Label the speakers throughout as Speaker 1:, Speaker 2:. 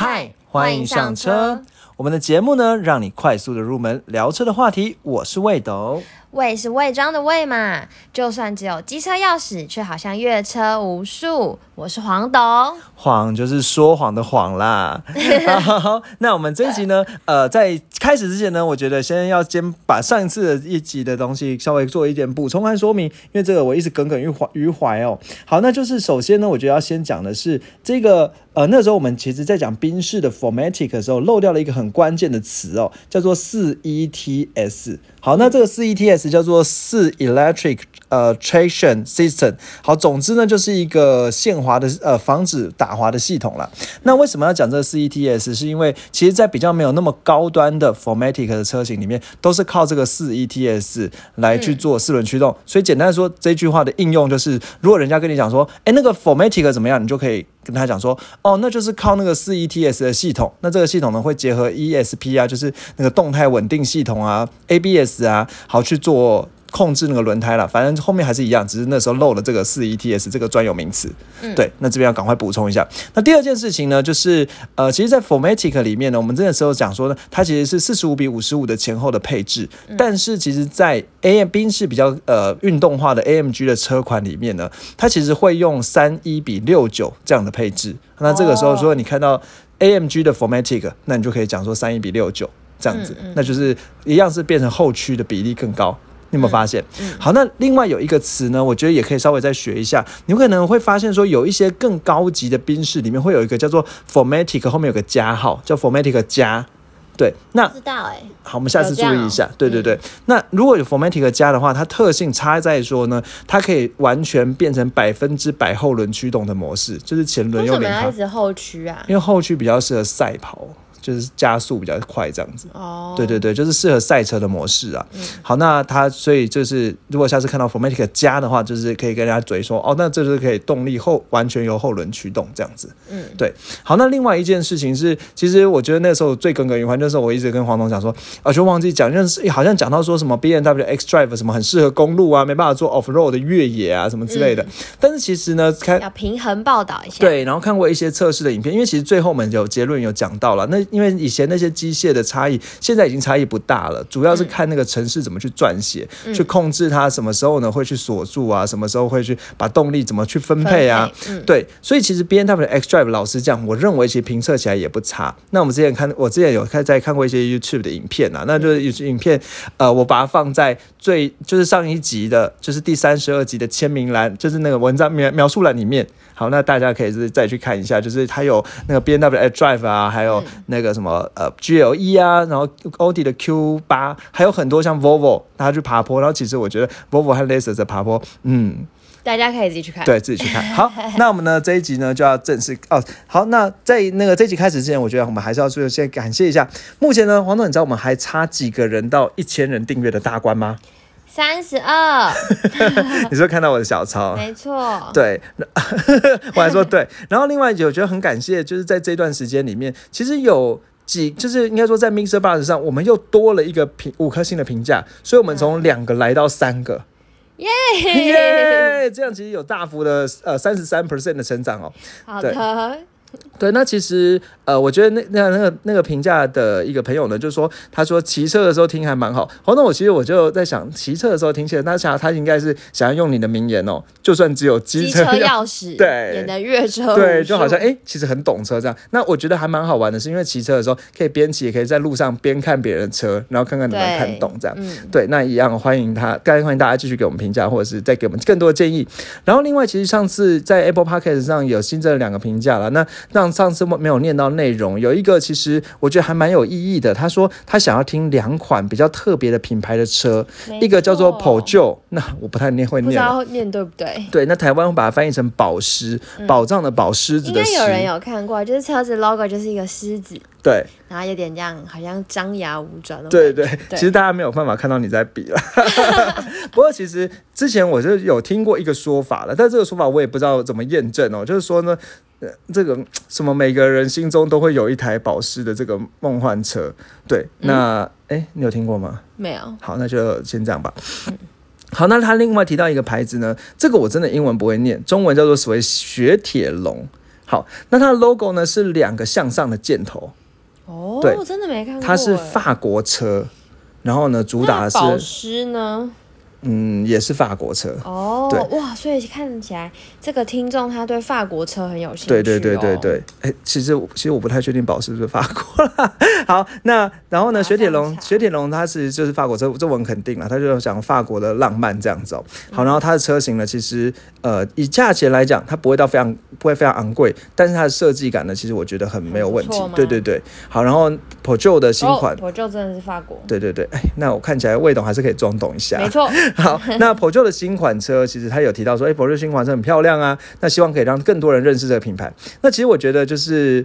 Speaker 1: 嗨，欢迎上车。我们的节目呢，让你快速的入门聊车的话题。我是魏斗，
Speaker 2: 魏是魏章的魏嘛。就算只有机车钥匙，却好像阅车无数。我是黄董，
Speaker 1: 谎就是说谎的谎啦。好，那我们这一集呢，呃，在开始之前呢，我觉得先要先把上一次的一集的东西稍微做一点补充和说明，因为这个我一直耿耿于怀于怀哦。好，那就是首先呢，我觉得要先讲的是这个，呃，那时候我们其实在讲宾士的 Formatic 的时候，漏掉了一个很关键的词哦，叫做四 ETS。好，那这个四 ETS 叫做四 Electric 呃 Traction System。好，总之呢，就是一个限滑的呃防止打滑的系统了。那为什么要讲这个四 ETS？是因为其实在比较没有那么高端的 Formatic 的车型里面，都是靠这个四 ETS 来去做四轮驱动。所以简单说，这句话的应用就是，如果人家跟你讲说，哎，那个 Formatic 怎么样，你就可以。跟他讲说，哦，那就是靠那个四 ETS 的系统，那这个系统呢会结合 ESP 啊，就是那个动态稳定系统啊，ABS 啊，好去做。控制那个轮胎了，反正后面还是一样，只是那时候漏了这个四 ETS 这个专有名词。嗯，对，那这边要赶快补充一下。那第二件事情呢，就是呃，其实，在 Formatic 里面呢，我们这个时候讲说呢，它其实是四十五比五十五的前后的配置，但是其实，在 AM 宾士比较呃运动化的 AMG 的车款里面呢，它其实会用三一比六九这样的配置。那这个时候，说你看到 AMG 的 Formatic，那你就可以讲说三一比六九这样子，那就是一样是变成后驱的比例更高。你有没有发现？好，那另外有一个词呢，我觉得也可以稍微再学一下。你可能会发现说，有一些更高级的宾士里面会有一个叫做 Formatic，后面有个加号，叫 Formatic 加。对，那
Speaker 2: 知道哎。
Speaker 1: 好，我们下次注意一下。对对对。那如果有 Formatic 加的话，它特性差在说呢，它可以完全变成百分之百后轮驱动的模式，就是前轮用
Speaker 2: 零直后驱啊？
Speaker 1: 因为后驱比较适合赛跑。就是加速比较快这样子，哦，对对对，就是适合赛车的模式啊。好，那它所以就是如果下次看到 Formatic 加的话，就是可以跟人家嘴说，哦，那这就是可以动力后完全由后轮驱动这样子。嗯，对。好，那另外一件事情是，其实我觉得那时候最耿耿于怀，那时候我一直跟黄总讲说，啊，就忘记讲，就是好像讲到说什么 B N W X Drive 什么很适合公路啊，没办法做 off road 的越野啊什么之类的。但是其实呢，看
Speaker 2: 要平衡报道一下。
Speaker 1: 对，然后看过一些测试的影片，因为其实最后我们有结论有讲到了那。因为以前那些机械的差异，现在已经差异不大了，主要是看那个城市怎么去撰写，去控制它什么时候呢会去锁住啊，什么时候会去把动力怎么去分配啊？对，所以其实 B N W X Drive 老实讲，我认为其实评测起来也不差。那我们之前看，我之前有看在看过一些 YouTube 的影片啊，那就是有影片，呃，我把它放在最就是上一集的，就是第三十二集的签名栏，就是那个文章描描述栏里面。好，那大家可以是再去看一下，就是它有那个 B N W X Drive 啊，还有那个什么呃 G L E 啊，然后奥迪的 Q 八，还有很多像 Volvo，它去爬坡，然后其实我觉得 Volvo 和 Lexus 的爬坡，嗯，
Speaker 2: 大家可以自己去看，
Speaker 1: 对自己去看。好，那我们呢这一集呢就要正式哦。好，那在那个这集开始之前，我觉得我们还是要先感谢一下，目前呢，黄总，你知道我们还差几个人到一千人订阅的大关吗？
Speaker 2: 三十二，
Speaker 1: 你说看到我的小抄？
Speaker 2: 没错，
Speaker 1: 对，我还说对。然后另外，我觉得很感谢，就是在这段时间里面，其实有几，就是应该说在 Mixer Buzz 上，我们又多了一个评五颗星的评价，所以我们从两个来到三个，耶 耶，这样其实有大幅的呃三十三 percent 的成长哦。
Speaker 2: 好的。
Speaker 1: 对，那其实呃，我觉得那那那个那个评价的一个朋友呢，就说他说骑车的时候听还蛮好。好，那我其实我就在想，骑车的时候听起来，他想他应该是想要用你的名言哦，就算只有机
Speaker 2: 车钥匙，
Speaker 1: 对，
Speaker 2: 也能越车，
Speaker 1: 对，就好像哎，其实很懂车这样。那我觉得还蛮好玩的，是因为骑车的时候可以边骑，也可以在路上边看别人的车，然后看看能不能看懂这样。对，那一样欢迎他，该欢迎大家继续给我们评价，或者是再给我们更多的建议。然后另外，其实上次在 Apple Podcast 上有新增了两个评价了，那让上次。没有念到内容，有一个其实我觉得还蛮有意义的。他说他想要听两款比较特别的品牌的车，一个叫做普旧，那我不太念会念，不知
Speaker 2: 道念对不对？
Speaker 1: 对，那台湾会把它翻译成宝石，宝藏的宝狮子的狮。
Speaker 2: 应该有人有看过，就是车子 logo 就是一个狮子，
Speaker 1: 对，
Speaker 2: 然后有点这样，好像张牙舞爪的。
Speaker 1: 对对，其实大家没有办法看到你在比了。不过其实之前我就有听过一个说法了，但这个说法我也不知道怎么验证哦，就是说呢。呃这个什么，每个人心中都会有一台保时的这个梦幻车，对，那哎，你有听过吗？
Speaker 2: 没有。
Speaker 1: 好，那就先这样吧。好，那他另外提到一个牌子呢，这个我真的英文不会念，中文叫做所谓雪铁龙。好，那它的 logo 呢是两个向上的箭头，
Speaker 2: 哦，
Speaker 1: 对
Speaker 2: 真的没看过。
Speaker 1: 它是
Speaker 2: 哎
Speaker 1: 法国车，然后呢主打的
Speaker 2: 那保
Speaker 1: 是
Speaker 2: 湿呢？
Speaker 1: 嗯也是法国车。
Speaker 2: 哦
Speaker 1: 对，
Speaker 2: 哇，所以看起来这个听众他对法国车很有兴趣、哦。
Speaker 1: 对对对对。对，哎、其实其实我不太确定宝是不是法国啦。好，那然后呢，雪铁龙雪铁龙它是就是法国车，这我很肯定了，它就讲法国的浪漫这样子哦。好，然后它的车型呢，其实呃以价钱来讲，它不会到非常不会非常昂贵，但是它的设计感呢，其实我觉得很没有问题。对对对，好，然后 Peugeot 的新款。
Speaker 2: 哦，我就真的是法国。
Speaker 1: 对对对，哎，那我看起来魏董还是可以装懂一下。
Speaker 2: 没错，
Speaker 1: 好，那普旧的新款车，其实他有提到说，哎、p e u g e o t 新款车很漂亮啊，那希望可以让更多人认识这个品牌。那其实我觉得就是。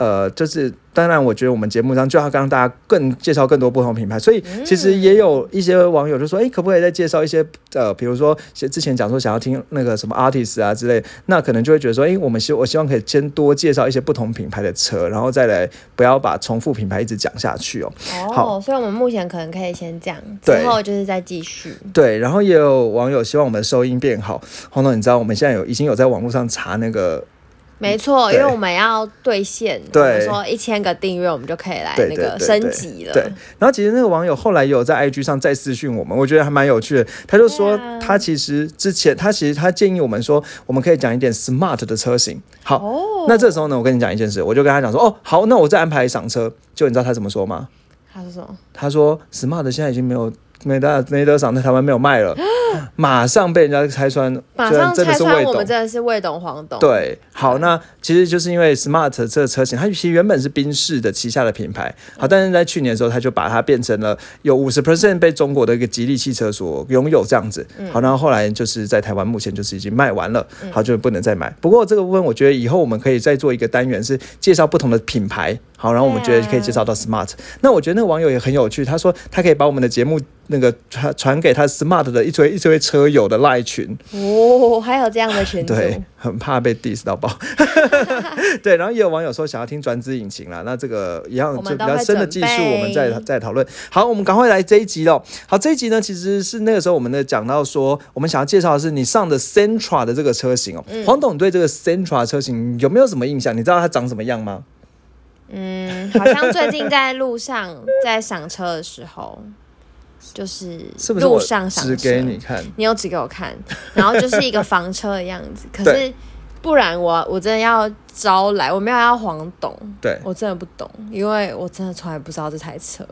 Speaker 1: 呃，就是当然，我觉得我们节目上就要让大家更介绍更多不同品牌，所以其实也有一些网友就说，哎、可不可以再介绍一些呃，比如说像之前讲说想要听那个什么 artist 啊之类，那可能就会觉得说，哎、我们希我希望可以先多介绍一些不同品牌的车，然后再来不要把重复品牌一直讲下去哦。好
Speaker 2: 哦，所以我们目前可能可以先这样，
Speaker 1: 对
Speaker 2: 之后就是再继续。
Speaker 1: 对，然后也有网友希望我们的收音变好。红总，你知道我们现在有已经有在网络上查那个，
Speaker 2: 没错，因为我们要兑现，
Speaker 1: 对
Speaker 2: 我说一千个订阅，我们就可以来那个升级了。
Speaker 1: 对，然后其实那个网友后来也有在 IG 上再私讯我们，我觉得还蛮有趣的。他就说他其实之前他其实他建议我们说，我们可以讲一点 smart 的车型。好，
Speaker 2: 哦，
Speaker 1: 那这时候呢，我跟你讲一件事，我就跟他讲说，哦，好，那我再安排赏车。就你知道他怎么说吗？
Speaker 2: 他说什么？
Speaker 1: 他说 smart 现在已经没有没得没得赏，在台湾没有卖了，马上被人家拆穿，
Speaker 2: 马上
Speaker 1: 真的是魏董
Speaker 2: 拆穿我们。真的是魏董黄董。，
Speaker 1: 对，好，那其实就是因为 Smart 这个车型，它其实原本是宾士的旗下的品牌，好，但是在去年的时候，它就把它变成了有五十 percent 被中国的一个吉利汽车所拥有这样子，好，然后后来就是在台湾目前就是已经卖完了，好，就不能再买。不过这个部分，我觉得以后我们可以再做一个单元，是介绍不同的品牌，好，然后我们觉得可以介绍到 Smart。那我觉得那个网友也很有趣，他说他可以把我们的节目那个传传给他 Smart 的一堆一堆车友的赖群，
Speaker 2: 哦，还有这样的群组，
Speaker 1: 对，很怕被 diss 到爆。对，然后也有网友说想要听转子引擎啦，那这个一样就比较深的技术，我们再再讨论。好，我们赶快来这一集喽。好，这一集呢，其实是那个时候我们呢讲到说，我们想要介绍的是你上的 centra 的这个车型哦。
Speaker 2: 嗯
Speaker 1: 黄董对这个 centra 车型有没有什么印象？你知道它长什么样吗？
Speaker 2: 嗯，好像最近在路上在赏车的时候，就是路上赏车，
Speaker 1: 指给你看？
Speaker 2: 你有指给我看，然后就是一个房车的样子。可是不然我我真的要招来，我没有要黄董，
Speaker 1: 对，
Speaker 2: 我真的不懂，因为我真的从来不知道这台车。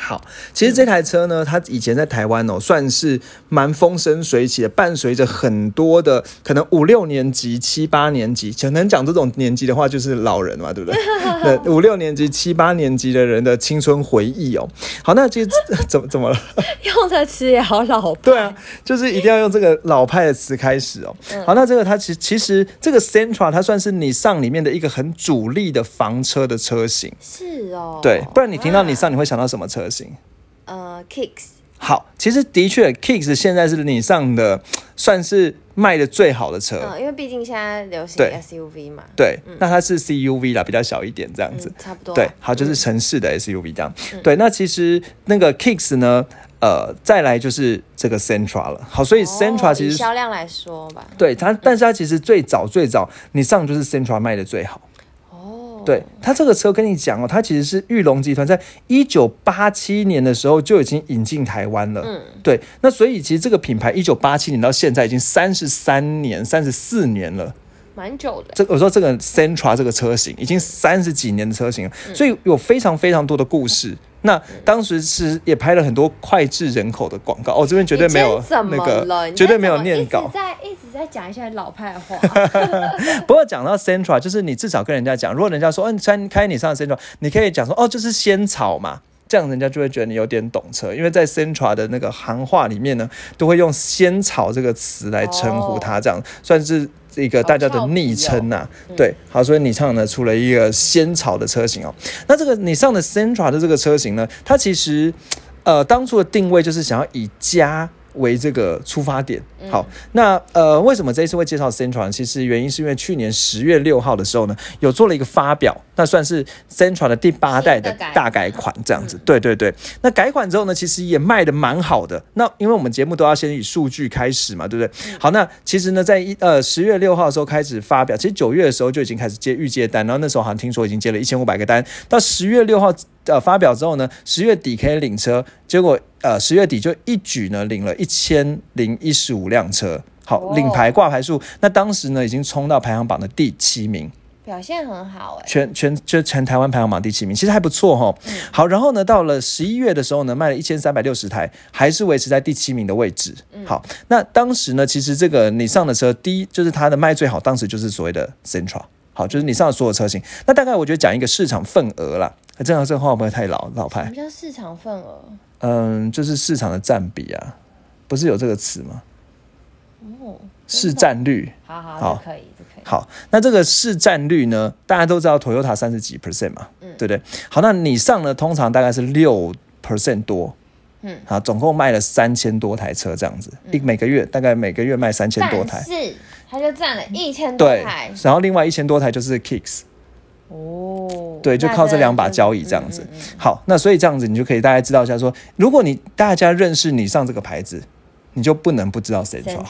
Speaker 1: 好，其实这台车呢，它以前在台湾哦，算是蛮风生水起的，伴随着很多的可能五六年级、七八年级，可能讲这种年纪的话，就是老人嘛，对不对？对，五六年级、七八年级的人的青春回忆哦。好，那其实 怎么怎么了？
Speaker 2: 用的词也好老派，
Speaker 1: 对啊，就是一定要用这个老派的词开始哦。好，那这个它其其实这个 Centra 它算是你上里面的一个很主力的房车的车型，
Speaker 2: 是哦，
Speaker 1: 对，不然你听到你上你会想到什么车型？
Speaker 2: 呃 Kicks
Speaker 1: 好，其实的确，Kicks 现在是你上的算是卖的最好的车，
Speaker 2: 嗯，因为毕竟现在流行
Speaker 1: 对。
Speaker 2: SUV 嘛，
Speaker 1: 对，那它是 CUV 啦，比较小一点这样子。
Speaker 2: 嗯，，差不多。啊，
Speaker 1: 对，好，就是城市的 SUV 这样，对，那其实那个 Kicks 呢，呃，再来就是这个 Sentra 了，好，所以
Speaker 2: 以
Speaker 1: 其实、
Speaker 2: 销量来说吧，
Speaker 1: 对它，但是它其实最早最早你上就是 Sentra 卖的最好。
Speaker 2: 哦，
Speaker 1: 对他这个车跟你讲哦，它其实是玉龙集团在一九八七年的时候就已经引进台湾了。
Speaker 2: 嗯，
Speaker 1: 对，那所以其实这个品牌一九八七年到现在已经三十三年、三十四年了。
Speaker 2: 蛮久的，
Speaker 1: 这我说这个 Sentra 这个车型已经三十几年的车型所以有非常非常多的故事。那当时是也拍了很多脍炙人口的广告哦，这边绝对没有那个绝对没有念稿
Speaker 2: 一直。在一直在讲一些老派的话，
Speaker 1: 不过讲到 Centra，就是你至少跟人家讲，如果人家说，嗯、开开你上的 Sentra，你可以讲说，哦，就是仙草嘛。这样人家就会觉得你有点懂车，因为在 Centra 的那个行话里面呢，都会用“仙草”这个词来称呼它，这样、算是一个大家的昵称呐、对，好，所以你上呢出了一个仙草的车型哦。那这个你上的 centra 的这个车型呢，它其实呃当初的定位就是想要以家为这个出发点。好，那呃，为什么这一次会介绍 Centra？其实原因是因为去年十月六号的时候呢，有做了一个发表，那算是 Centra 的第八代的大改款这样子。对对对，那改款之后呢，其实也卖的蛮好的。那因为我们节目都要先以数据开始嘛，对不对？好，那其实呢，在一呃十月六号的时候开始发表，其实九月的时候就已经开始接预接单，然后那时候好像听说已经接了一千五百个单，到十月六号。呃，发表之后呢，十月底可以领车，结果呃十月底就一举呢领了一千零一十五辆车，好领牌挂牌数，那当时呢已经冲到排行榜的第七名，
Speaker 2: 表现很好哎，
Speaker 1: 全全就全台湾排行榜第七名，其实还不错哈。好，然后呢到了十一月的时候呢，卖了一千三百六十台，还是维持在第七名的位置。好，那当时呢，其实这个你上的车，第一就是它的卖最好，当时就是所谓的 Central。好，就是你上的所有车型。那大概我觉得讲一个市场份额啦。这样这话会不会太老老派？
Speaker 2: 什么叫市场份额？
Speaker 1: 嗯，就是市场的占比啊，不是有这个词吗？哦，市占率。
Speaker 2: 好好，可以，可以。
Speaker 1: 好，那这个市占率呢？大家都知道，Toyota 三十几 percent 嘛，嗯，对不对？好，那你上呢，通常大概是六 percent 多，嗯，好，总共卖了三千多台车这样子，一每个月大概每个月卖三千多台。
Speaker 2: 是。他就占了一千多台，
Speaker 1: 然后另外一千多台就是 Kicks，哦，对，就靠这两把交椅这样子。好，那所以这样子你就可以大概知道一下，说如果你大家认识你上这个牌子，你就不能不知道 Central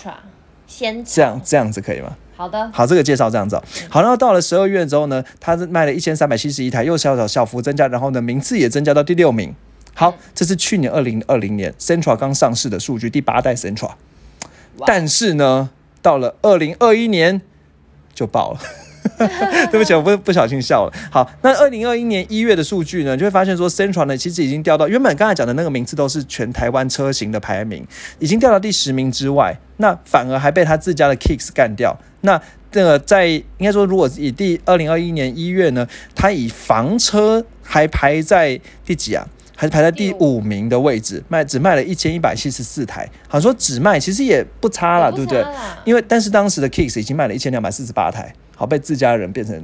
Speaker 2: 先
Speaker 1: 这样这样子可以吗？
Speaker 2: 好的，
Speaker 1: 好，这个介绍这样子。好，然后到了十二月之后呢，它是卖了一千三百七十一台，又小小小幅增加，然后呢名次也增加到第六名。好，这是去年二零二零年 Central 刚上市的数据，第八代 Central 但是呢。到了二零二一年就爆了，对不起，我不不小心笑了。好，那二零二一年一月的数据呢，就会发现说，Centra 呢其实已经掉到原本刚才讲的那个名次都是全台湾车型的排名，已经掉到第十名之外，那反而还被他自家的 Kicks 干掉。那这个在应该说，如果以第二零二一年一月呢，它以房车还排在第几啊？还是排在第五名的位置，卖只卖了一千一百七十四台，好像说只卖其实也不差了，对不对？因为但是当时的 Kicks 已经卖了一千两百四十八台，好被自家人变成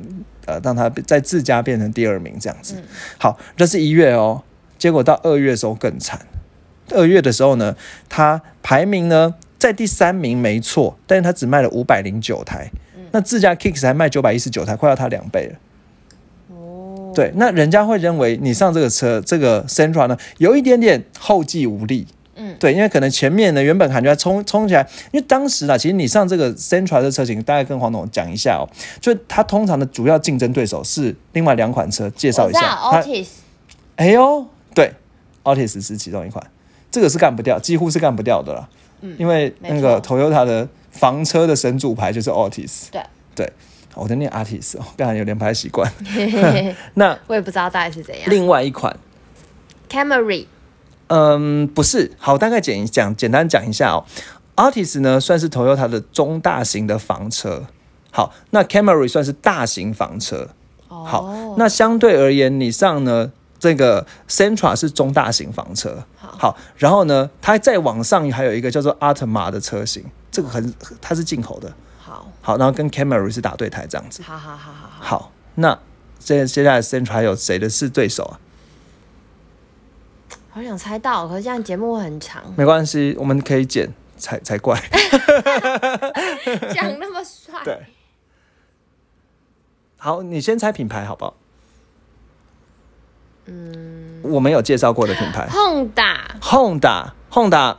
Speaker 1: 呃，让他在自家变成第二名这样子。好，这是一月哦，结果到二月的时候更惨。二月的时候呢，他排名呢在第三名没错，但是他只卖了五百零九台，那自家 Kicks 还卖九百一十九台，快要他两倍了。对，那人家会认为你上这个车，这个 Centra 呢，有一点点后继无力。嗯，对，因为可能前面呢，原本感觉冲冲起来，因为当时啊，其实你上这个 Centra 的车型，大概跟黄总讲一下哦，就它通常的主要竞争对手是另外两款车，介绍一下。
Speaker 2: Altis。
Speaker 1: 哎呦，对，Altis 是其中一款，这个是干不掉，几乎是干不掉的了。嗯，因为那个 Toyota 的房车的神主牌就是 Altis。
Speaker 2: 对
Speaker 1: 对。我在念 artist 哦，刚才有点不太习惯。那
Speaker 2: 我也不知道大概是怎样。
Speaker 1: 另外一款
Speaker 2: ，Camry，
Speaker 1: 嗯，不是。好，大概简讲，简单讲一下哦。artist 呢，算是 Toyota 的中大型的房车。好，那 Camry 算是大型房车。好，那相对而言，你上呢，这个 Centra 是中大型房车。好，然后呢，它再往上还有一个叫做 Altima 的车型，这个很，它是进口的。好，好然后跟 Camry 是打对台这样子。
Speaker 2: 好好好好好。
Speaker 1: 好，那接接下来 Central 还有谁的是对手啊？
Speaker 2: 好想猜到，可是这样节目很长。
Speaker 1: 没关系，我们可以剪才才怪。
Speaker 2: 讲那么帅。
Speaker 1: 对。好，你先猜品牌好不好？嗯，我们有介绍过的品牌。
Speaker 2: Honda，Honda，Honda。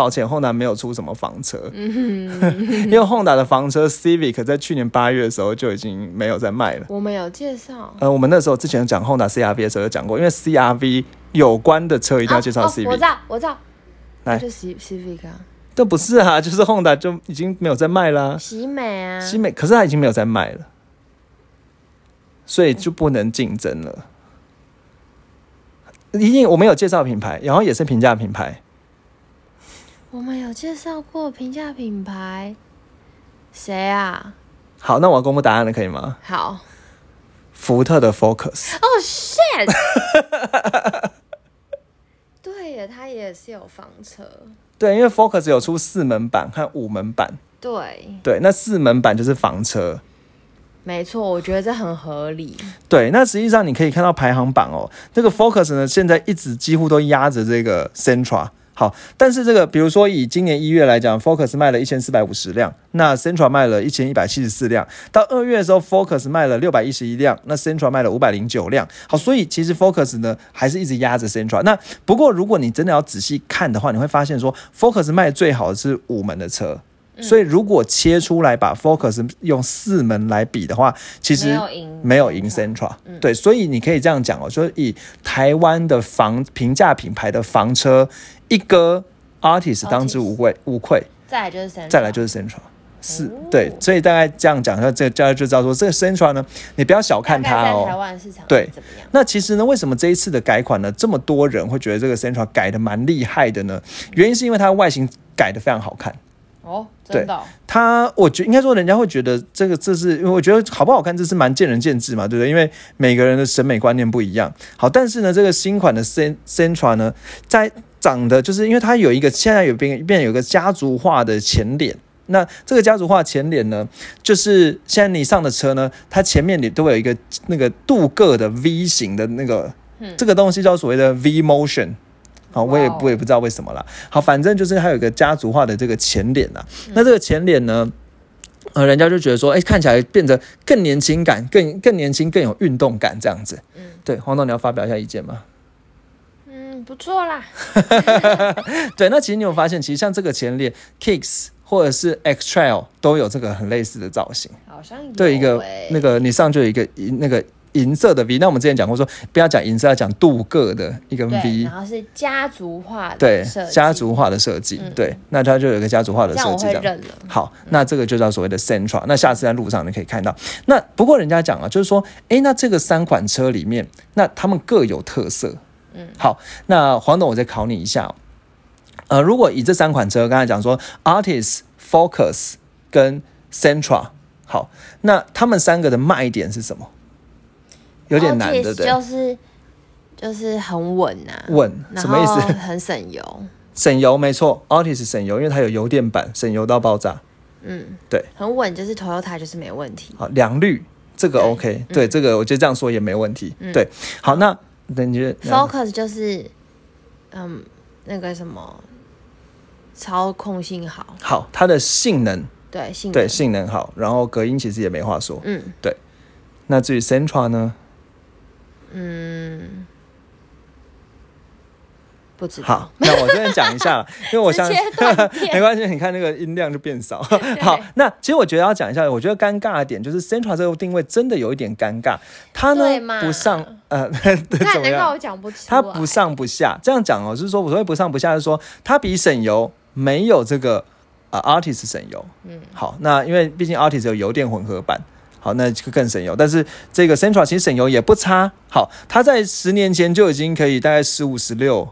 Speaker 1: 抱歉，Honda 没有出什么房车，因为 Honda 的房车 Civic 在去年八月的时候就已经没有在卖了。
Speaker 2: 我们有介绍，
Speaker 1: 呃，我们那时候之前讲 Honda CRV 的时候有讲过，因为 CRV 有关的车一定要介绍 Civic。
Speaker 2: 我知道，我知道，来就 Civic 啊，
Speaker 1: 这不是啊，就是 Honda 就已经没有在卖了。
Speaker 2: 喜美啊，
Speaker 1: 喜美，可是它已经没有在卖了，所以就不能竞争了。一定我们有介绍品牌，然后也是平价品牌。
Speaker 2: 我们有介绍过平价品牌，谁啊？
Speaker 1: 好，那我要公布答案了，可以吗？
Speaker 2: 好，
Speaker 1: 福特的 Focus。
Speaker 2: 哦，shit！对耶，它也是有房车。
Speaker 1: 对，因为 Focus 有出四门版和五门版。
Speaker 2: 对。
Speaker 1: 对，那四门版就是房车。
Speaker 2: 没错，我觉得这很合理。
Speaker 1: 对，那实际上你可以看到排行榜哦，这个 Focus 呢，现在一直几乎都压着这个 Centra。好，但是这个比如说以今年一月来讲，Focus 卖了一千四百五十辆，那 Central 卖了一千一百七十四辆。到二月的时候，Focus 卖了六百一十一辆，那 Central 卖了五百零九辆。好，所以其实 Focus 呢还是一直压着 Centra。那不过如果你真的要仔细看的话，你会发现说 Focus 卖最好的是五门的车。所以如果切出来把 Focus 用四门来比的话，其实
Speaker 2: 没有赢
Speaker 1: 没有赢 Centra，、对，所以你可以这样讲哦，说以台湾的房平价品牌的房车，一哥 Artist 当之无愧，无愧，
Speaker 2: 再来就是 central，
Speaker 1: 再来就是 Centra。是
Speaker 2: 哦
Speaker 1: 对，所以大概这样讲，那这大家就知道说，这个 central 呢，你不要小看它
Speaker 2: 哦在台
Speaker 1: 哦。
Speaker 2: 湾市场
Speaker 1: 对
Speaker 2: 怎么样？
Speaker 1: 那其实呢，为什么这一次的改款呢，这么多人会觉得这个 central 改的蛮厉害的呢？原因是因为它的外形改的非常好看。
Speaker 2: 哦，真的哦、
Speaker 1: 它，我觉应该说，人家会觉得这个这是，因为我觉得好不好看，这是蛮见仁见智嘛，对不对？因为每个人的审美观念不一样。好，但是呢，这个新款的 Cent Centra 呢，在长得就是因为它有一个现在有变变有个家族化的前脸。那这个家族化前脸呢，就是现在你上的车呢，它前面你都会有一个那个镀铬的 V 型的那个，这个东西叫所谓的 V motion。好，我也
Speaker 2: 哇哦
Speaker 1: 我也不知道为什么啦。好，反正就是它有一个家族化的这个前脸呐。那这个前脸呢，呃，人家就觉得说，哎、看起来变得更年轻感，更更年轻，更有运动感这样子。
Speaker 2: 嗯
Speaker 1: 对，黄总，你要发表一下意见吗？
Speaker 2: 嗯，不错啦。
Speaker 1: 对，那其实你有发现，其实像这个前脸 Kicks 或者是 X Trail 都有这个很类似的造型。
Speaker 2: 好像有
Speaker 1: 对，一个
Speaker 2: 欸
Speaker 1: 那个你上就有一个银那个银色的 V，那我们之前讲过说，不要讲银色，要讲镀铬的一个，V
Speaker 2: 然。后是家族化的
Speaker 1: 对家族化的设计，对，那它就有一个家族化的设计这样。好，那这个就叫所谓的 central，。那下次在路上你可以看到。那不过人家讲啊，就是说，诶，那这个三款车里面，那他们各有特色。嗯，好，那黄董，我再考你一下、哦。呃，如果以这三款车，刚才讲说 Artist、Focus 跟 Centra，好，那他们三个的卖点是什么？有点难，对不对？
Speaker 2: 就是就是很稳呐、
Speaker 1: 稳什么意思
Speaker 2: 很省油，
Speaker 1: 省油没错，Artist 省油，因为它有油电版，省油到爆炸。
Speaker 2: 嗯，
Speaker 1: 对，
Speaker 2: 很稳，就是 Toyota 就是没问题。
Speaker 1: 好，良率这个 OK，对，这个我觉得这样说也没问题。对，好，那那你觉得
Speaker 2: Focus 就是嗯那个什么操控性好，
Speaker 1: 好，它的性能。
Speaker 2: 对性能。
Speaker 1: 对性能好，然后隔音其实也没话说。
Speaker 2: 嗯。对。
Speaker 1: 那至于 Centra 呢？
Speaker 2: 嗯，不知道
Speaker 1: 好，那我这边讲一下，因为我相信 没关系，你看那个音量就变少。好，那其实我觉得要讲一下，我觉得尴尬的点就是 Central 这个定位真的有一点尴尬，它呢不上呃
Speaker 2: 看
Speaker 1: 怎么样
Speaker 2: 我？讲不出，
Speaker 1: 它不上不下，这样讲哦，就是说我所谓不上不下，是说它比省油没有这个呃 Artist 省油。嗯，好，那因为毕竟 Artist 有油电混合版。好，那就更省油，但是这个 Central 其实省油也不差。好，它在十年前就已经可以大概十五十六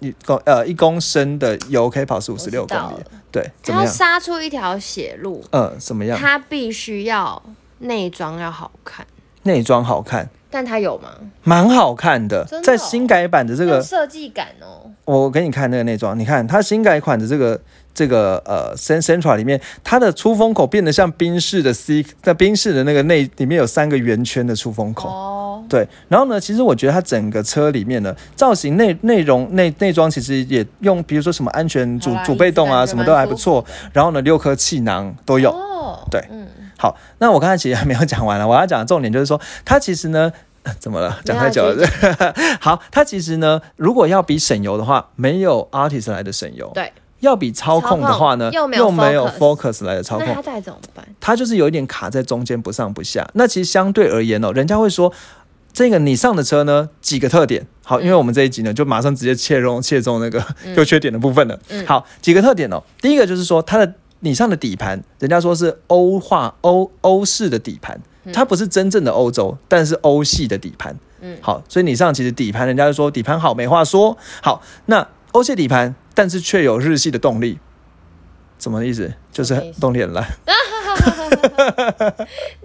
Speaker 1: 一一公呃一公升的油可以跑十五十六公里对，怎
Speaker 2: 它要
Speaker 1: 么样？
Speaker 2: 杀出一条血路，
Speaker 1: 嗯，怎么样？
Speaker 2: 它必须要内装要好看，
Speaker 1: 内装好看，
Speaker 2: 但它有吗？
Speaker 1: 蛮好看的，
Speaker 2: 的哦
Speaker 1: 在新改版的这个
Speaker 2: 设计感哦。
Speaker 1: 我给你看那个内装，你看它新改款的这个这个呃 Cent Centra 里面，它的出风口变得像宾士的 C，在宾士的那个内里面有三个圆圈的出风口。
Speaker 2: 哦，
Speaker 1: 对，然后呢，其实我觉得它整个车里面的，造型内内容内内装其实也用，比如说什么安全主主被动啊，什么都还不错。然后呢，六颗气囊都有。
Speaker 2: 哦，
Speaker 1: 对
Speaker 2: 嗯，
Speaker 1: 好，那我刚才其实还没有讲完了，我要讲的重点就是说，它其实呢。呃怎么了？讲太久了。好，它其实呢，如果要比省油的话，没有 Artist 来的省油。
Speaker 2: 对。
Speaker 1: 要比操控的话呢，
Speaker 2: 又没有
Speaker 1: Focus 来的操控
Speaker 2: 那它，到底怎么办？
Speaker 1: 它就是有一点卡在中间，不上不下。那其实相对而言哦，人家会说，这个你上的车呢，几个特点。好，因为我们这一集呢，就马上直接切中切中那个 优缺点的部分了。好，几个特点哦。第一个就是说，它的你上的底盘，人家说是欧化欧欧式的底盘，它不是真正的欧洲，但是欧系的底盘。嗯，好，所以你上其实底盘，人家就说底盘好，没话说。好，那欧系底盘，但是却有日系的动力，什么意思？就是动力很烂。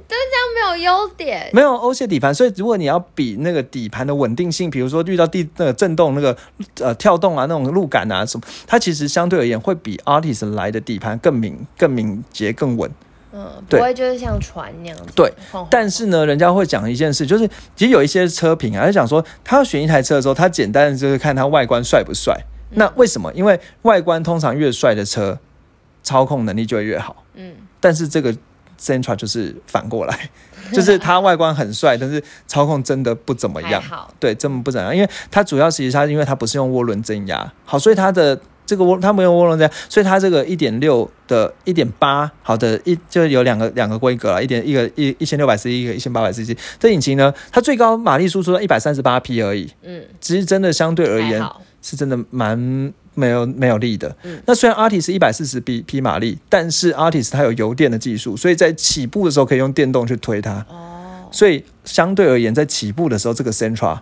Speaker 2: 这样没有优点。
Speaker 1: 没有欧系底盘，所以如果你要比那个底盘的稳定性，比如说遇到地那个震动、那个呃跳动啊、那种路感啊什么，它其实相对而言会比 Artist 来的底盘更敏、更敏捷、更稳。
Speaker 2: 嗯，不
Speaker 1: 对
Speaker 2: 会就是像船那样子。
Speaker 1: 对
Speaker 2: 晃晃
Speaker 1: 但是呢，人家会讲一件事，就是其实有一些车评啊，就讲说他要选一台车的时候，他简单的就是看它外观帅不帅。那为什么？因为外观通常越帅的车，操控能力就会越好。
Speaker 2: 嗯，
Speaker 1: 但是这个 Centra 就是反过来，就是它外观很帅，但是操控真的不怎么样。对，真的不怎么样，因为它主要其实它因为它不是用涡轮增压，好，所以它的这个涡它没有涡轮增压，所以它这个一点六的一点八，好的一就有两个两个规格了，一点一个一一千六百 cc，一个一千八百 cc。这引擎呢，它最高马力输出到一百三十八匹而已，
Speaker 2: 嗯，
Speaker 1: 其实真的相对而言，是真的蛮没有没有力的。
Speaker 2: 嗯
Speaker 1: 那虽然 Artis 是一百四十匹匹马力，但是 Artis 它有油电的技术，所以在起步的时候可以用电动去推它。
Speaker 2: 哦，
Speaker 1: 所以相对而言，在起步的时候，这个 Sentra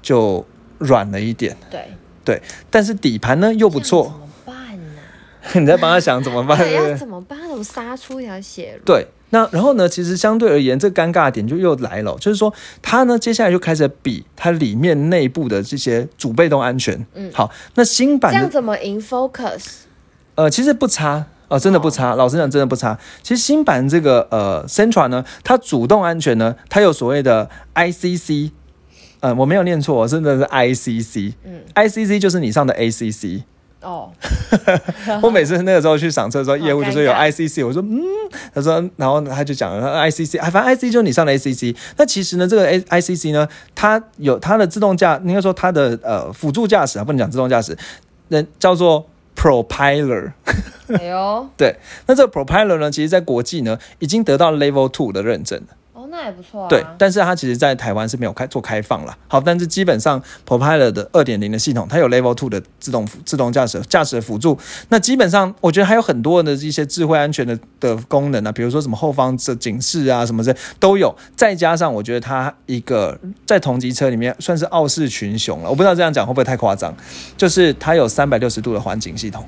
Speaker 1: 就软了一点，
Speaker 2: 对对，
Speaker 1: 但是底盘呢又不错。
Speaker 2: 怎么办呢？
Speaker 1: 你在帮他想怎么办？
Speaker 2: 要怎么办？我杀出一条血路。
Speaker 1: 对，那然后呢？其实相对而言，这尴尬的点就又来了，就是说它呢接下来就开始比它里面内部的这些主被动安全。
Speaker 2: 嗯
Speaker 1: 好，那新版
Speaker 2: 这样怎么赢 Focus？
Speaker 1: 呃其实不差。哦，真的不差，老实讲，真的不差。其实新版这个呃，Centra 呢，它主动安全呢，它有所谓的 ICC，呃，我没有念错，真的是 ICC。
Speaker 2: 嗯
Speaker 1: ICC 就是你上的 ACC。
Speaker 2: 哦，
Speaker 1: 我每次那个时候去赏车的时候，业务就说有 ICC，我说嗯，他说，然后他就讲了 ICC，哎，反正 ICC 就是你上的 ACC。那其实呢，这个 A ICC 呢，它有它的自动驾，应该说它的呃辅助驾驶啊，不能讲自动驾驶，那叫做 Propeller。
Speaker 2: 哎呦，
Speaker 1: 对，那这个 Propeller 呢，其实在国际呢已经得到 Level Two 的认证了。
Speaker 2: 那也不错啊。
Speaker 1: 对，但是它其实在台湾是没有开做开放啦。好，但是基本上，Pro Pilot 的二点零的系统，它有 Level Two 的自动自动驾驶驾驶辅助。那基本上，我觉得还有很多的一些智慧安全的的功能啊，比如说什么后方的警示啊，什么的都有。再加上，我觉得它一个在同级车里面算是傲视群雄了。我不知道这样讲会不会太夸张，就是它有三百六十度的环景系统。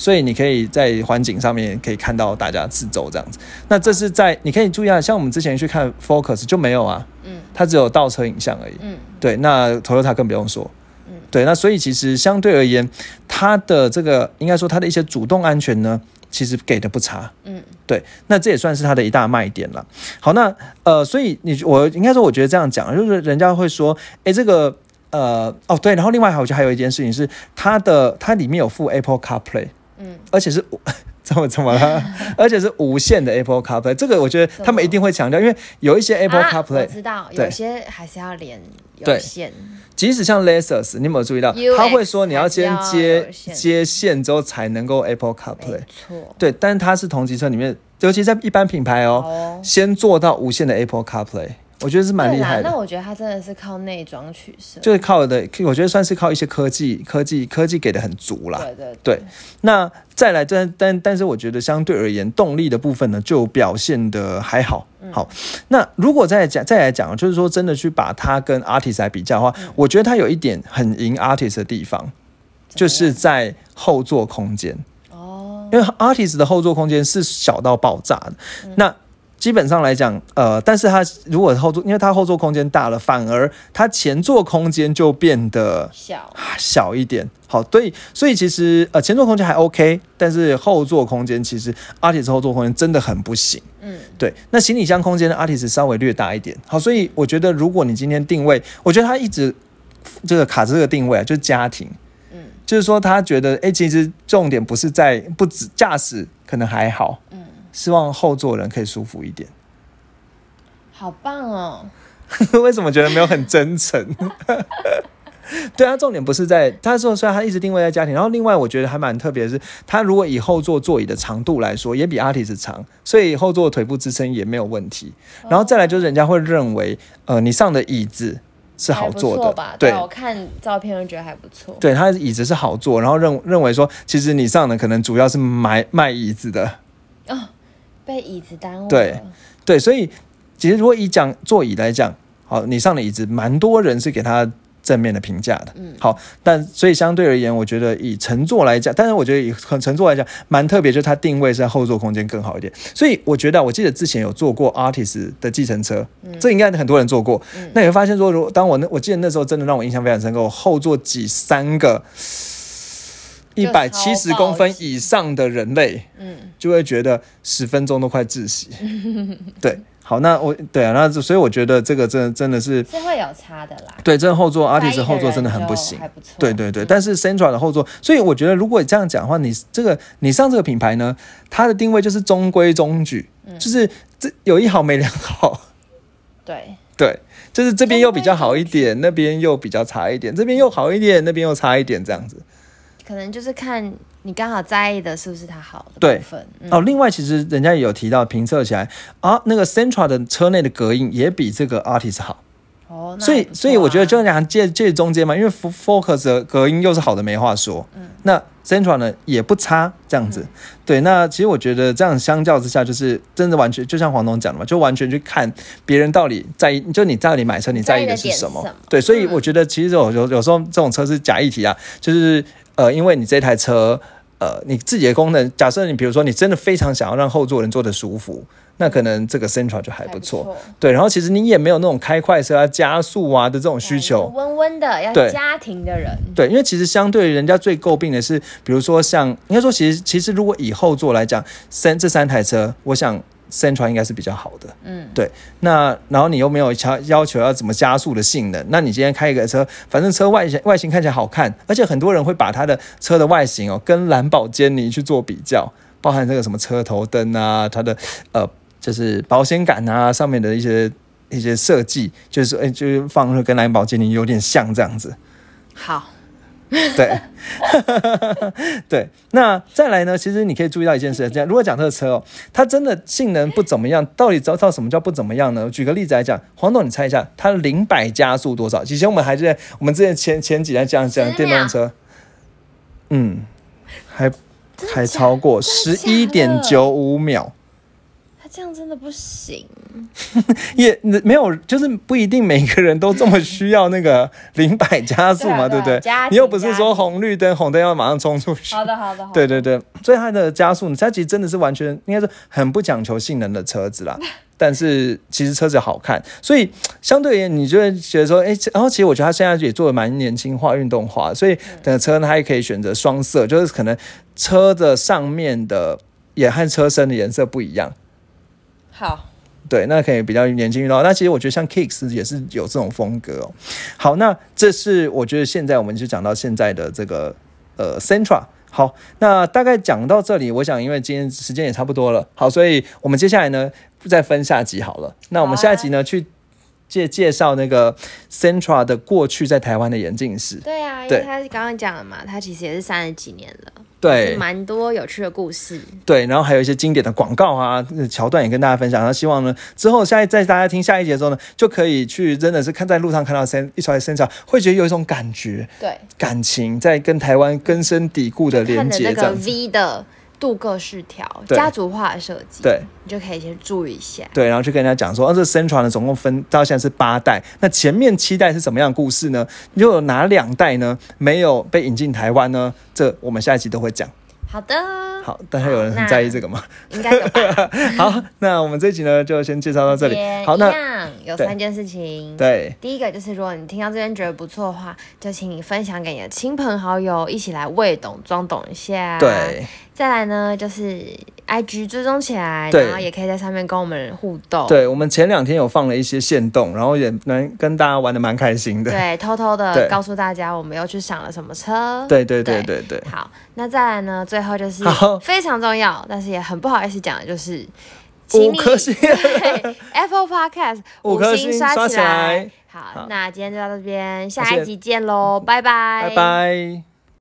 Speaker 2: 嗯，
Speaker 1: 所以你可以在环境上面可以看到大家四周这样子。那这是在你可以注意啊，像我们之前去看 Focus 就没有啊，
Speaker 2: 嗯，
Speaker 1: 它只有倒车影像而已。
Speaker 2: 嗯，
Speaker 1: 对，那 Toyota 更不用说。
Speaker 2: 嗯
Speaker 1: 对，那所以其实相对而言，它的这个应该说它的一些主动安全呢，其实给的不差。
Speaker 2: 嗯，
Speaker 1: 对，那这也算是它的一大卖点了。好，那呃，所以你我应该说，我觉得这样讲，就是人家会说，哎，这个呃，哦对，然后另外还有就还有一件事情是，它的它里面有附 Apple CarPlay。
Speaker 2: 嗯，
Speaker 1: 而且是无 怎么怎么了？而且是无线的 Apple CarPlay，这个我觉得他们一定会强调，因为有一些 Apple
Speaker 2: 啊
Speaker 1: CarPlay，、
Speaker 2: 我知道，
Speaker 1: 对。
Speaker 2: 有些还是要连有
Speaker 1: 对。
Speaker 2: 线。
Speaker 1: 即使像 Lexus，你有没有注意到？他会说你要先接
Speaker 2: 线。
Speaker 1: 接线之后才能够 Apple CarPlay，
Speaker 2: 错。
Speaker 1: 对，但是它是同级车里面，尤其在一般品牌哦，
Speaker 2: 哦，
Speaker 1: 先做到无线的 Apple CarPlay，我觉得是蛮厉害的。
Speaker 2: 那我觉得它真的是靠内装取胜。
Speaker 1: 就是靠的，我觉得算是靠一些科技，科技科技给的很足啦。
Speaker 2: 对对
Speaker 1: 对，那再来，但但但是我觉得相对而言，动力的部分呢，就表现的还好。好，那如果再来讲再来讲，就是说真的去把它跟 Artist 来比较的话，我觉得它有一点很赢 Artist 的地方，就是在后座空间，
Speaker 2: 哦，
Speaker 1: 因为 Artist 的后座空间是小到爆炸的。那基本上来讲，呃，但是它如果后座，因为它后座空间大了，反而它前座空间就变得
Speaker 2: 小，
Speaker 1: 小一点。好，对，所以其实呃前座空间还 OK，但是后座空间其实 Artis 后座空间真的很不行。
Speaker 2: 嗯，
Speaker 1: 对，那行李箱空间呢，Artis 稍微略大一点。好，所以我觉得如果你今天定位，我觉得他一直这个卡着这个定位啊，就是家庭。
Speaker 2: 嗯，
Speaker 1: 就是说他觉得，哎、其实重点不是在不止驾驶可能还好，
Speaker 2: 嗯，
Speaker 1: 希望后座人可以舒服一点。
Speaker 2: 好棒哦。
Speaker 1: 为什么觉得没有很真诚？对啊，重点不是在他说，虽然他一直定位在家庭，然后另外我觉得还蛮特别的是，他如果以后座座椅的长度来说，也比 Artis 长，所以后座腿部支撑也没有问题。然后再来就是人家会认为，呃，你上的椅子是好坐的
Speaker 2: 吧？，
Speaker 1: 对
Speaker 2: 我看照片就觉得还不错。
Speaker 1: 对，他的椅子是好坐，然后认认为说，其实你上的可能主要是买卖椅子的，
Speaker 2: 哦，被椅子耽误了。
Speaker 1: 对对，所以其实如果以讲座椅来讲，好，你上的椅子蛮多人是给他正面的评价的，
Speaker 2: 嗯
Speaker 1: 好，但所以相对而言，我觉得以乘坐来讲，但是我觉得以乘坐来讲，蛮特别，就是它定位是在后座空间更好一点。所以我觉得，我记得之前有坐过 Artis 的计程车，这应该很多人坐过。
Speaker 2: 嗯
Speaker 1: 那你会发现说，如果当我那我记得那时候真的让我印象非常深刻，我后座挤三个一百七十公分以上的人类，
Speaker 2: 嗯，
Speaker 1: 就会觉得十分钟都快窒息。对，好，那我对啊，那所以我觉得这个真的真的是。
Speaker 2: 是会有差的啦。
Speaker 1: 对，这个后座
Speaker 2: 在意
Speaker 1: Artis
Speaker 2: 的
Speaker 1: 后座真的很不行
Speaker 2: 还。不错。
Speaker 1: 对对对，
Speaker 2: 嗯
Speaker 1: 但是 Centra 的后座，所以我觉得如果你这样讲的话，你这个你上这个品牌呢，它的定位就是中规中矩，
Speaker 2: 嗯
Speaker 1: 就是这有一好没两好。
Speaker 2: 对，
Speaker 1: 对，就是这边又比较好一点，那边又比较差一点，这边又好一点，那边又差一点，这样子。
Speaker 2: 可能就是看你刚好在意的是不是它好的
Speaker 1: 对
Speaker 2: 部分。嗯
Speaker 1: 哦，另外其实人家也有提到评测起来啊，那个 Sentra 的车内的隔音也比这个 Artist 好，
Speaker 2: 哦，
Speaker 1: 所以所以我觉得
Speaker 2: 啊
Speaker 1: 就讲介介中间嘛，因为 Fo- Focus 的隔音又是好的没话说，
Speaker 2: 嗯
Speaker 1: 那 Central 呢也不差，这样子。对，那其实我觉得这样相较之下，就是真的完全就像黄总讲的嘛，就完全去看别人到底在意，就你到底买车你在意的是什么。对，所以
Speaker 2: 嗯
Speaker 1: 我觉得其实有有有时候这种车是假议题啊，就是呃，因为你这台车。呃，你自己的功能，假设你比如说你真的非常想要让后座人坐得舒服，那可能这个 Sentra 就还不错。对，然后其实你也没有那种开快车啊、加速啊的这种需求。
Speaker 2: 温温的，要
Speaker 1: 对
Speaker 2: 家庭的人。
Speaker 1: 对，因为其实相对于人家最诟病的是，比如说像应该说，其实其实如果以后座来讲，三这三台车，我想 Sentra 应该是比较好的。
Speaker 2: 嗯，
Speaker 1: 对，那然后你又没有要要求要怎么加速的性能，那你今天开一个车，反正车外形外形看起来好看，而且很多人会把它的车的外形哦跟蓝宝坚尼去做比较，包含这个什么车头灯啊，它的呃就是保险杆啊上面的一些一些设计，就是说哎就是放的跟兰博基尼有点像这样子。
Speaker 2: 好，
Speaker 1: 对，对，那再来呢？其实你可以注意到一件事，这样如果讲这个车哦，它真的性能不怎么样，到底知道什么叫不怎么样呢？举个例子来讲，黄董，你猜一下，它零百加速多少？以前我们还在我们之前前前几天讲讲
Speaker 2: 10
Speaker 1: 电动车，嗯，还还超过
Speaker 2: 真
Speaker 1: 十一点九五秒。
Speaker 2: 他这样真的不行。
Speaker 1: 也没有，就是不一定每个人都这么需要那个零百加速嘛，
Speaker 2: 对
Speaker 1: 不对你又不是说红绿灯，红灯要马上冲出去。
Speaker 2: 好的，好的，好的。
Speaker 1: 对对对，所以它的加速，它其实真的是完全应该是很不讲求性能的车子啦。但是其实车子好看，所以相对而言，你就会觉得说，哎、然后其实我觉得它现在也做的蛮年轻化、运动化，所以等车呢，它也可以选择双色，就是可能车的上面的也和车身的颜色不一样。
Speaker 2: 好，
Speaker 1: 对，那可以比较年轻遇到。那其实我觉得像 Kicks 也是有这种风格哦。好，那这是我觉得现在我们就讲到现在的这个呃 Centra。好，那大概讲到这里，我想因为今天时间也差不多了，好，所以我们接下来呢再分下集好了。那我们下一集呢去介介绍那个 Centra 的过去在台湾的眼镜史。
Speaker 2: 对啊，因
Speaker 1: 对
Speaker 2: 为他刚刚讲了嘛，他其实也是三十几年了，
Speaker 1: 对，
Speaker 2: 蛮多有趣的故事。
Speaker 1: 对，然后还有一些经典的广告啊呃桥段也跟大家分享。然后希望呢，之后下一在大家听下一节的时候呢，就可以去真的是看在路上看到身一条身上，会觉得有一种感觉、
Speaker 2: 对，
Speaker 1: 感情在跟台湾根深蒂固的连接这样子。
Speaker 2: V 的镀铬饰条，家族化的设计，
Speaker 1: 对
Speaker 2: 你就可以先注意一下。
Speaker 1: 对，然后去跟人家讲说，哦，这 Sentra 呢总共分到现在是八代，那前面七代是什么样的故事呢？又有哪两代呢没有被引进台湾呢？这我们下一集都会讲。
Speaker 2: 好的，
Speaker 1: 好，大家有人很在意这个吗？
Speaker 2: 应该有吧。
Speaker 1: 好，那我们这一集呢就先介绍到这里。好，那
Speaker 2: 有三件事情。
Speaker 1: 对
Speaker 2: 第一个就是，如果你听到这边觉得不错的话，就请你分享给你的亲朋好友，一起来未懂装懂一下。。
Speaker 1: 对。
Speaker 2: 再来呢，就是 I G 追踪起来，然后也可以在上面跟我们互动。
Speaker 1: 对，我们前两天有放了一些线动，然后也能跟大家玩的蛮开心的。
Speaker 2: 对，偷偷的告诉大家我们又去赏了什么车。
Speaker 1: 对对对对对
Speaker 2: 好，那再来呢，最后就是非常重要，但是也很不好意思讲的，就是
Speaker 1: 五颗星。
Speaker 2: 对 Apple Podcast
Speaker 1: 五颗星
Speaker 2: 刷
Speaker 1: 刷起来。
Speaker 2: 好，
Speaker 1: 好
Speaker 2: 那今天就到这边，下一集见喽，拜拜，
Speaker 1: 拜拜。